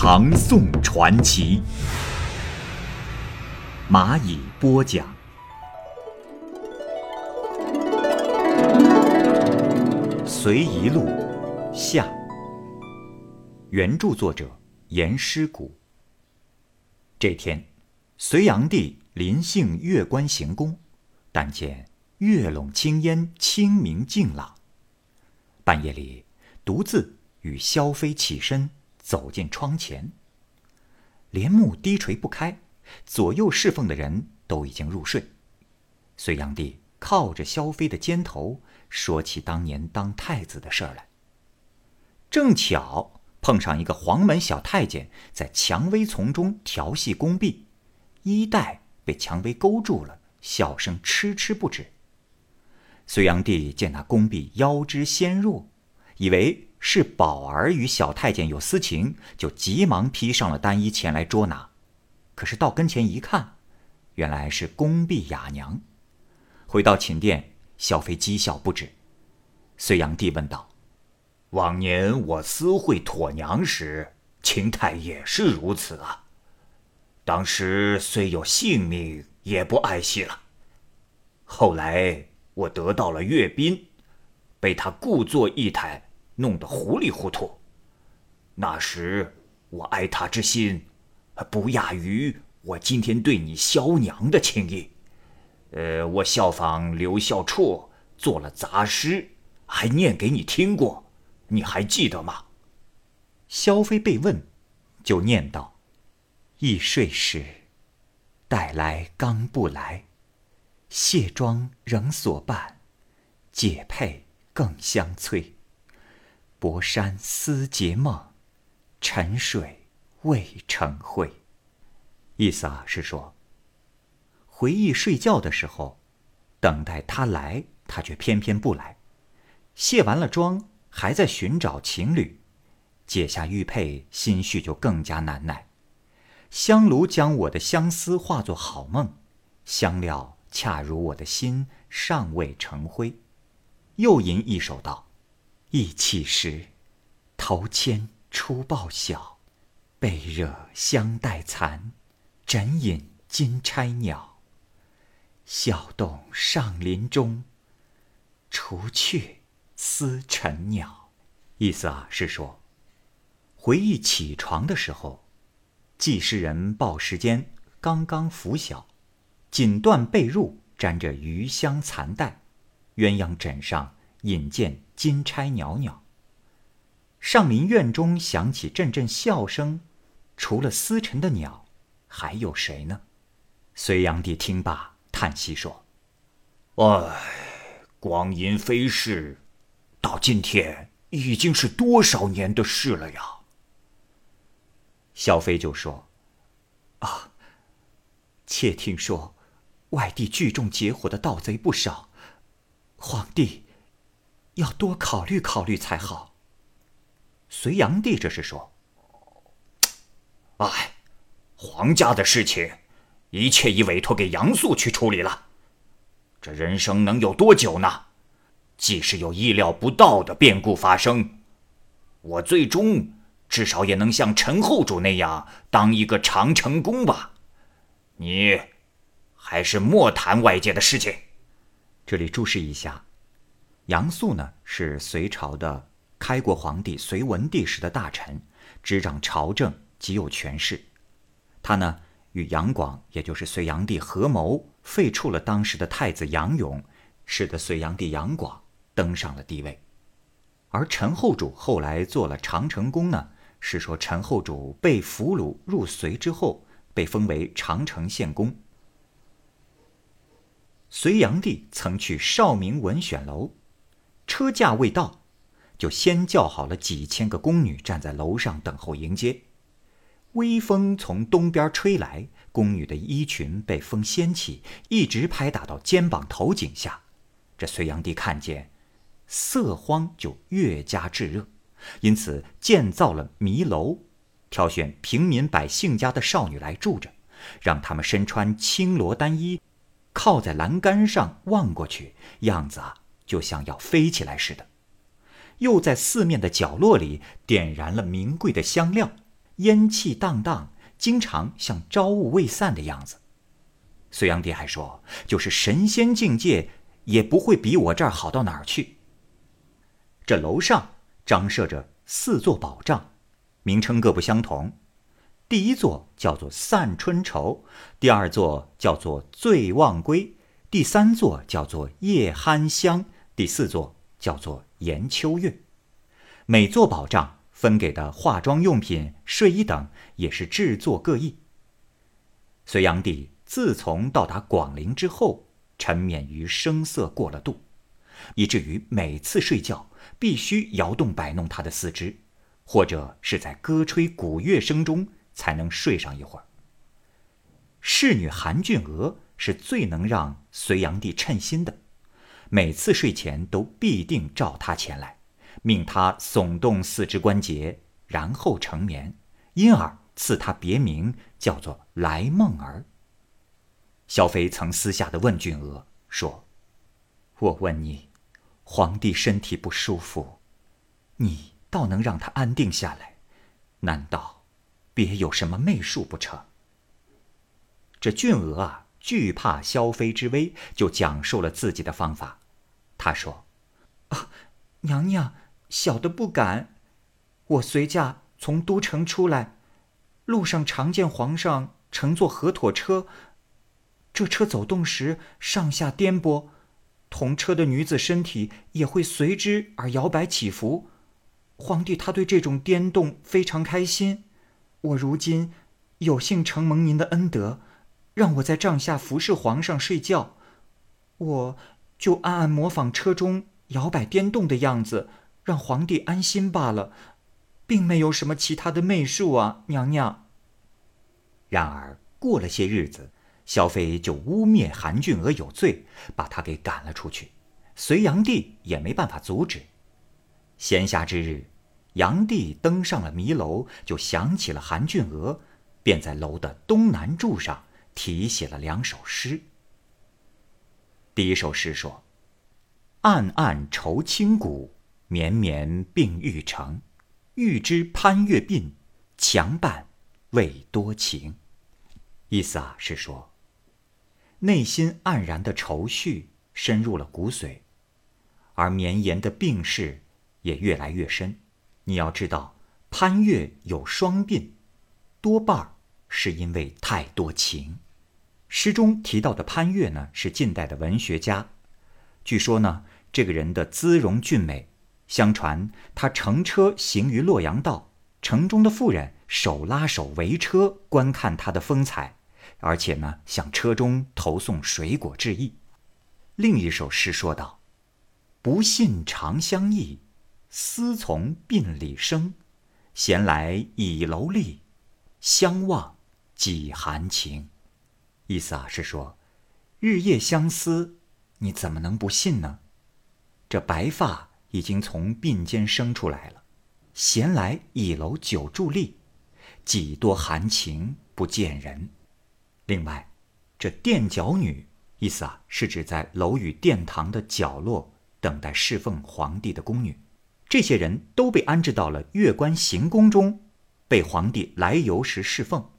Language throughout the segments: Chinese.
唐宋传奇》，蚂蚁播讲。随遗录下，原著作者严师古。这天，隋炀帝临幸月关行宫，但见。月笼青烟，清明净朗。半夜里，独自与萧妃起身走进窗前。帘幕低垂不开，左右侍奉的人都已经入睡。隋炀帝靠着萧妃的肩头，说起当年当太子的事儿来。正巧碰上一个黄门小太监在蔷薇丛中调戏宫婢，衣带被蔷薇勾住了，笑声痴痴不止。隋炀帝见那宫婢腰肢纤弱，以为是宝儿与小太监有私情，就急忙披上了单衣前来捉拿。可是到跟前一看，原来是宫婢哑娘。回到寝殿，萧妃讥笑不止。隋炀帝问道：“往年我私会妥娘时，秦态也是如此啊。当时虽有性命，也不爱惜了。后来……”我得到了阅兵，被他故作仪态弄得糊里糊涂。那时我爱他之心，不亚于我今天对你萧娘的情谊。呃，我效仿刘孝绰做了杂诗，还念给你听过，你还记得吗？萧妃被问，就念道：“易睡时，带来刚不来。”卸妆仍所伴，解佩更相催。薄衫思结梦，沉水未成灰。意思啊是说，回忆睡觉的时候，等待他来，他却偏偏不来。卸完了妆，还在寻找情侣，解下玉佩，心绪就更加难耐。香炉将我的相思化作好梦，香料。恰如我的心尚未成灰，又吟一首道：“意气时，头牵初报晓，被惹香带残，枕引金钗鸟。笑动上林中，除却思尘鸟。”意思啊是说，回忆起床的时候，记事人报时间刚刚拂晓。锦缎被褥沾着余香残带，鸳鸯枕上引见金钗袅袅。上林院中响起阵阵笑声，除了司晨的鸟，还有谁呢？隋炀帝听罢，叹息说：“唉，光阴飞逝，到今天已经是多少年的事了呀？”萧妃就说：“啊，妾听说。”外地聚众结伙的盗贼不少，皇帝要多考虑考虑才好。隋炀帝这是说：“哎，皇家的事情，一切已委托给杨素去处理了。这人生能有多久呢？即使有意料不到的变故发生，我最终至少也能像陈后主那样当一个长城公吧？你。”还是莫谈外界的事情。这里注释一下，杨素呢是隋朝的开国皇帝隋文帝时的大臣，执掌朝政，极有权势。他呢与杨广，也就是隋炀帝合谋废黜了当时的太子杨勇，使得隋炀帝杨广登上了帝位。而陈后主后来做了长城公呢，是说陈后主被俘虏入隋之后，被封为长城县公。隋炀帝曾去少明文选楼，车驾未到，就先叫好了几千个宫女站在楼上等候迎接。微风从东边吹来，宫女的衣裙被风掀起，一直拍打到肩膀头颈下。这隋炀帝看见，色荒就越加炙热，因此建造了迷楼，挑选平民百姓家的少女来住着，让他们身穿青罗单衣，靠在栏杆上望过去，样子啊就像要飞起来似的。又在四面的角落里点燃了名贵的香料。烟气荡荡，经常像朝雾未散的样子。隋炀帝还说：“就是神仙境界，也不会比我这儿好到哪儿去。”这楼上张设着四座宝帐，名称各不相同。第一座叫做散春愁，第二座叫做醉忘归，第三座叫做夜酣香，第四座叫做延秋月。每座宝帐。分给的化妆用品、睡衣等也是制作各异。隋炀帝自从到达广陵之后，沉湎于声色过了度，以至于每次睡觉必须摇动摆弄他的四肢，或者是在歌吹鼓乐声中才能睡上一会儿。侍女韩俊娥是最能让隋炀帝称心的，每次睡前都必定召他前来。命他耸动四肢关节，然后成眠，因而赐他别名叫做来梦儿。萧妃曾私下的问俊娥说：“我问你，皇帝身体不舒服，你倒能让他安定下来，难道别有什么媚术不成？”这俊娥啊，惧怕萧妃之威，就讲述了自己的方法。他说：“啊，娘娘。”小的不敢。我随驾从都城出来，路上常见皇上乘坐河妥车。这车走动时上下颠簸，同车的女子身体也会随之而摇摆起伏。皇帝他对这种颠动非常开心。我如今有幸承蒙您的恩德，让我在帐下服侍皇上睡觉，我就暗暗模仿车中摇摆颠动的样子。让皇帝安心罢了，并没有什么其他的媚术啊，娘娘。然而过了些日子，萧妃就污蔑韩俊娥有罪，把她给赶了出去。隋炀帝也没办法阻止。闲暇之日，炀帝登上了迷楼，就想起了韩俊娥，便在楼的东南柱上题写了两首诗。第一首诗说：“暗暗愁清谷。”绵绵并欲成，欲知潘岳鬓，强伴未多情。意思啊是说，内心黯然的愁绪深入了骨髓，而绵延的病势也越来越深。你要知道，潘岳有双鬓，多半儿是因为太多情。诗中提到的潘岳呢，是近代的文学家。据说呢，这个人的姿容俊美。相传他乘车行于洛阳道，城中的妇人手拉手围车观看他的风采，而且呢向车中投送水果致意。另一首诗说道：“不信长相忆，思从鬓里生。闲来倚楼立，相望几含情。”意思啊是说，日夜相思，你怎么能不信呢？这白发。已经从鬓间生出来了，闲来倚楼久伫立，几多含情不见人。另外，这垫脚女意思啊，是指在楼宇殿堂的角落等待侍奉皇帝的宫女。这些人都被安置到了月关行宫中，被皇帝来游时侍奉。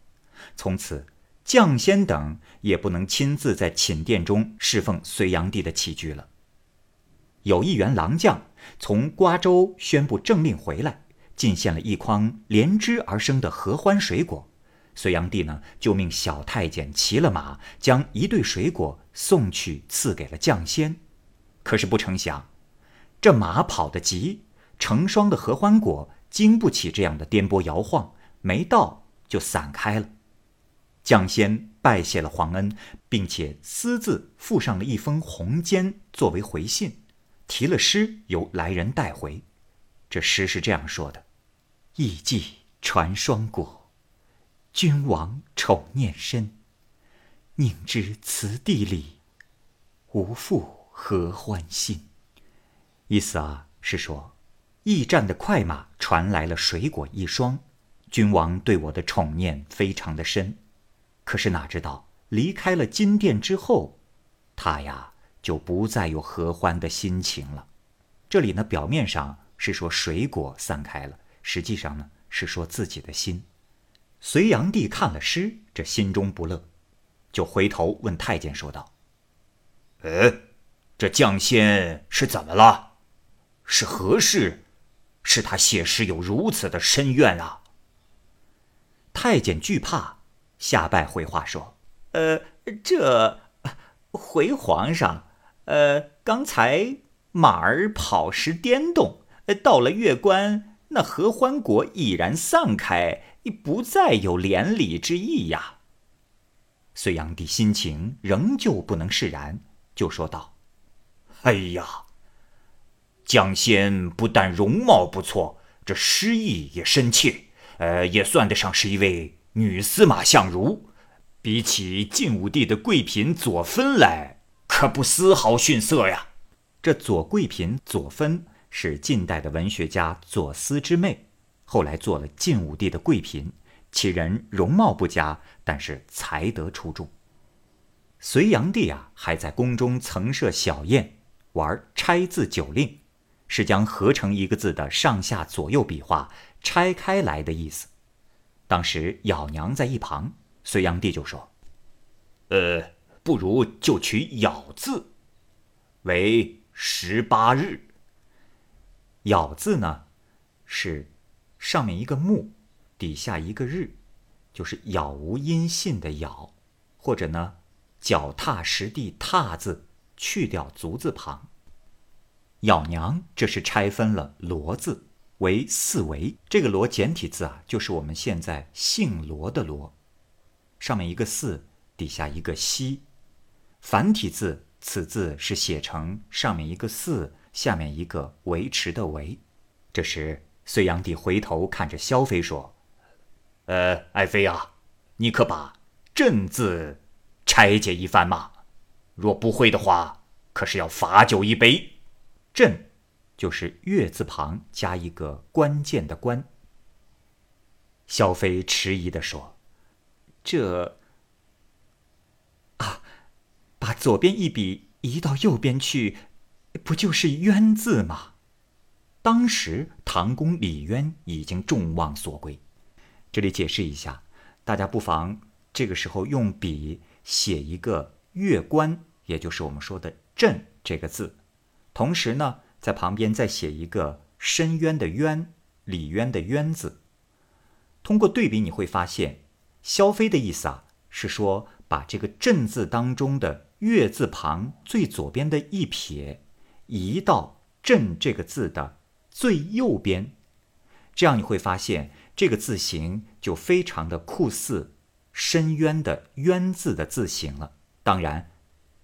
从此，将仙等也不能亲自在寝殿中侍奉隋炀帝的起居了。有一员郎将从瓜州宣布政令回来，进献了一筐连枝而生的合欢水果。隋炀帝呢，就命小太监骑了马，将一对水果送去赐给了将仙。可是不成想，这马跑得急，成双的合欢果经不起这样的颠簸摇晃，没到就散开了。将仙拜谢了皇恩，并且私自附上了一封红笺作为回信。提了诗，由来人带回。这诗是这样说的：“艺伎传双果，君王宠念深，宁知此地里无复合欢心。意思啊是说，驿站的快马传来了水果一双，君王对我的宠念非常的深。可是哪知道离开了金殿之后，他呀就不再有合欢的心情了。这里呢，表面上是说水果散开了，实际上呢是说自己的心。隋炀帝看了诗，这心中不乐，就回头问太监说道：“呃，这将仙是怎么了？是何事？是他写诗有如此的深怨啊？”太监惧怕，下拜回话说：“呃，这回皇上，呃，刚才。”马儿跑时颠动，到了月关，那合欢果已然散开，不再有连理之意呀。隋炀帝心情仍旧不能释然，就说道：“哎呀，蒋先不但容貌不错，这诗意也深切，呃，也算得上是一位女司马相如。比起晋武帝的贵嫔左芬来，可不丝毫逊色呀。”这左贵嫔左芬是近代的文学家左思之妹，后来做了晋武帝的贵嫔。其人容貌不佳，但是才德出众。隋炀帝啊，还在宫中曾设小宴，玩拆字九令，是将合成一个字的上下左右笔画拆开来的意思。当时咬娘在一旁，隋炀帝就说：“呃，不如就取咬字，为。”十八日，咬字呢，是上面一个木，底下一个日，就是杳无音信的杳，或者呢，脚踏实地踏字去掉足字旁。咬娘这是拆分了罗字为四维，这个罗简体字啊，就是我们现在姓罗的罗，上面一个四，底下一个西，繁体字。此字是写成上面一个“四”，下面一个“维持”的“维”。这时，隋炀帝回头看着萧妃说：“呃，爱妃啊，你可把‘朕’字拆解一番嘛？若不会的话，可是要罚酒一杯。‘朕’就是月字旁加一个关键的‘关’。”萧妃迟疑地说：“这……”啊把左边一笔移到右边去，不就是“冤”字吗？当时唐公李渊已经众望所归。这里解释一下，大家不妨这个时候用笔写一个“月关”，也就是我们说的“朕”这个字，同时呢，在旁边再写一个“深渊”的“渊”，李渊的“渊”字。通过对比，你会发现，萧飞的意思啊，是说把这个“朕”字当中的。月字旁最左边的一撇，移到“朕”这个字的最右边，这样你会发现这个字形就非常的酷似深渊的“渊”字的字形了。当然，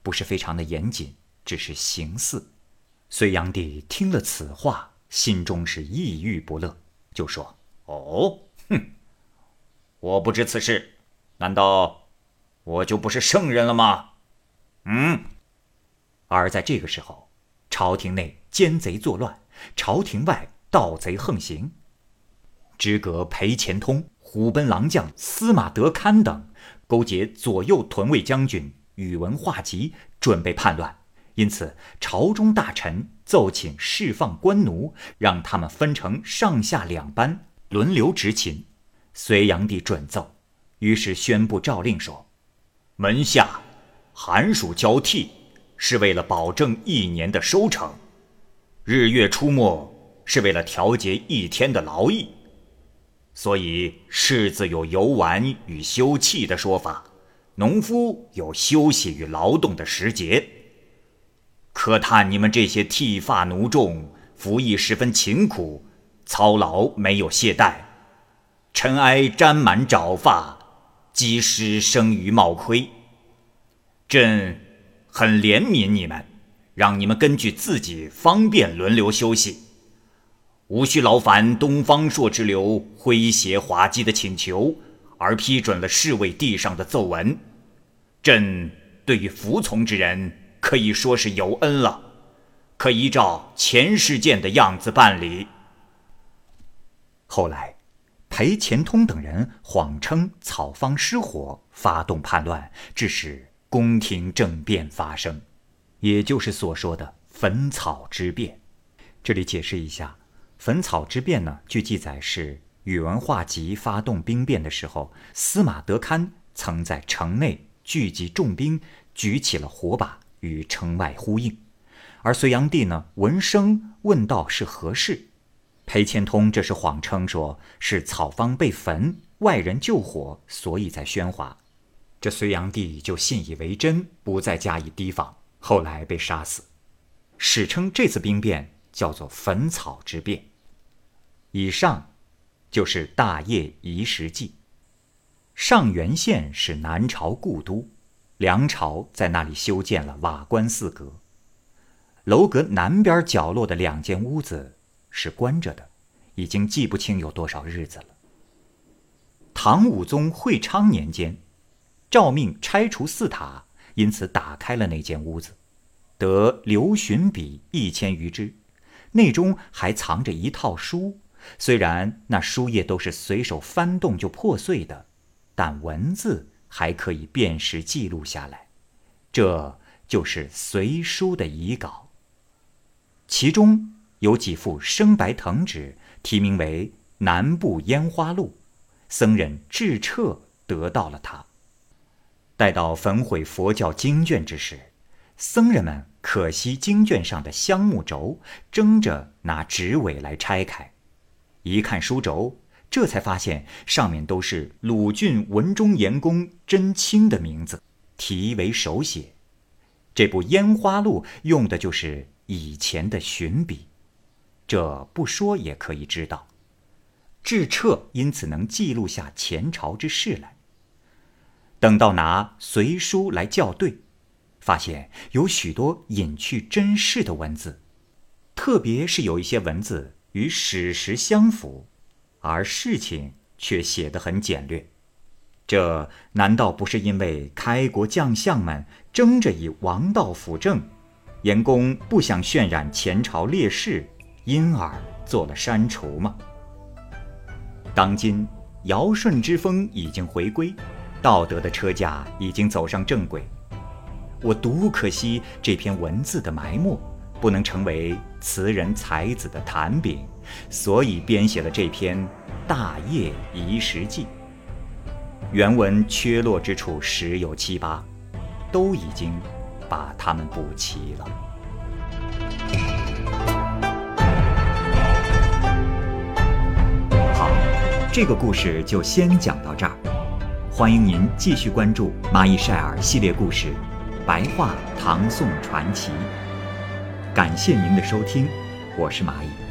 不是非常的严谨，只是形似。隋炀帝听了此话，心中是抑郁不乐，就说：“哦，哼，我不知此事，难道我就不是圣人了吗？”嗯，而在这个时候，朝廷内奸贼作乱，朝廷外盗贼横行。知阁裴虔通、虎贲郎将司马德堪等勾结左右屯卫将军宇文化及，准备叛乱。因此，朝中大臣奏请释放官奴，让他们分成上下两班，轮流执勤。隋炀帝准奏，于是宣布诏令说：“门下。”寒暑交替，是为了保证一年的收成；日月出没，是为了调节一天的劳役。所以，柿子有游玩与休憩的说法，农夫有休息与劳动的时节。可叹你们这些剃发奴众，服役十分勤苦，操劳没有懈怠，尘埃沾满爪发，积湿生于帽盔。朕很怜悯你们，让你们根据自己方便轮流休息，无需劳烦东方朔之流诙谐滑稽的请求，而批准了侍卫递上的奏文。朕对于服从之人可以说是有恩了，可依照前事件的样子办理。后来，裴虔通等人谎称草方失火，发动叛乱，致使宫廷政变发生，也就是所说的焚草之变。这里解释一下，焚草之变呢，据记载是宇文化及发动兵变的时候，司马德堪曾在城内聚集重兵，举起了火把与城外呼应，而隋炀帝呢，闻声问道是何事。裴虔通这是谎称说是草方被焚，外人救火，所以在喧哗。这隋炀帝就信以为真，不再加以提防，后来被杀死。史称这次兵变叫做焚草之变。以上就是大业遗时记。上元县是南朝故都，梁朝在那里修建了瓦官四阁。楼阁南边角落的两间屋子。是关着的，已经记不清有多少日子了。唐武宗会昌年间，诏命拆除寺塔，因此打开了那间屋子，得留寻笔一千余支，内中还藏着一套书。虽然那书页都是随手翻动就破碎的，但文字还可以辨识记录下来。这就是隋书的遗稿，其中。有几幅生白藤纸，题名为《南部烟花录》，僧人智彻得到了它。待到焚毁佛教经卷之时，僧人们可惜经卷上的香木轴，争着拿纸尾来拆开。一看书轴，这才发现上面都是鲁郡文忠严公真卿的名字，题为手写。这部《烟花录》用的就是以前的寻笔。这不说也可以知道，智彻因此能记录下前朝之事来。等到拿隋书来校对，发现有许多隐去真事的文字，特别是有一些文字与史实相符，而事情却写得很简略。这难道不是因为开国将相们争着以王道辅政，严公不想渲染前朝烈士？因而做了删除吗？当今尧舜之风已经回归，道德的车架已经走上正轨。我独可惜这篇文字的埋没，不能成为词人才子的谈饼，所以编写了这篇《大业遗时记》。原文缺落之处十有七八，都已经把它们补齐了。好这个故事就先讲到这儿，欢迎您继续关注《蚂蚁晒尔》系列故事《白话唐宋传奇》。感谢您的收听，我是蚂蚁。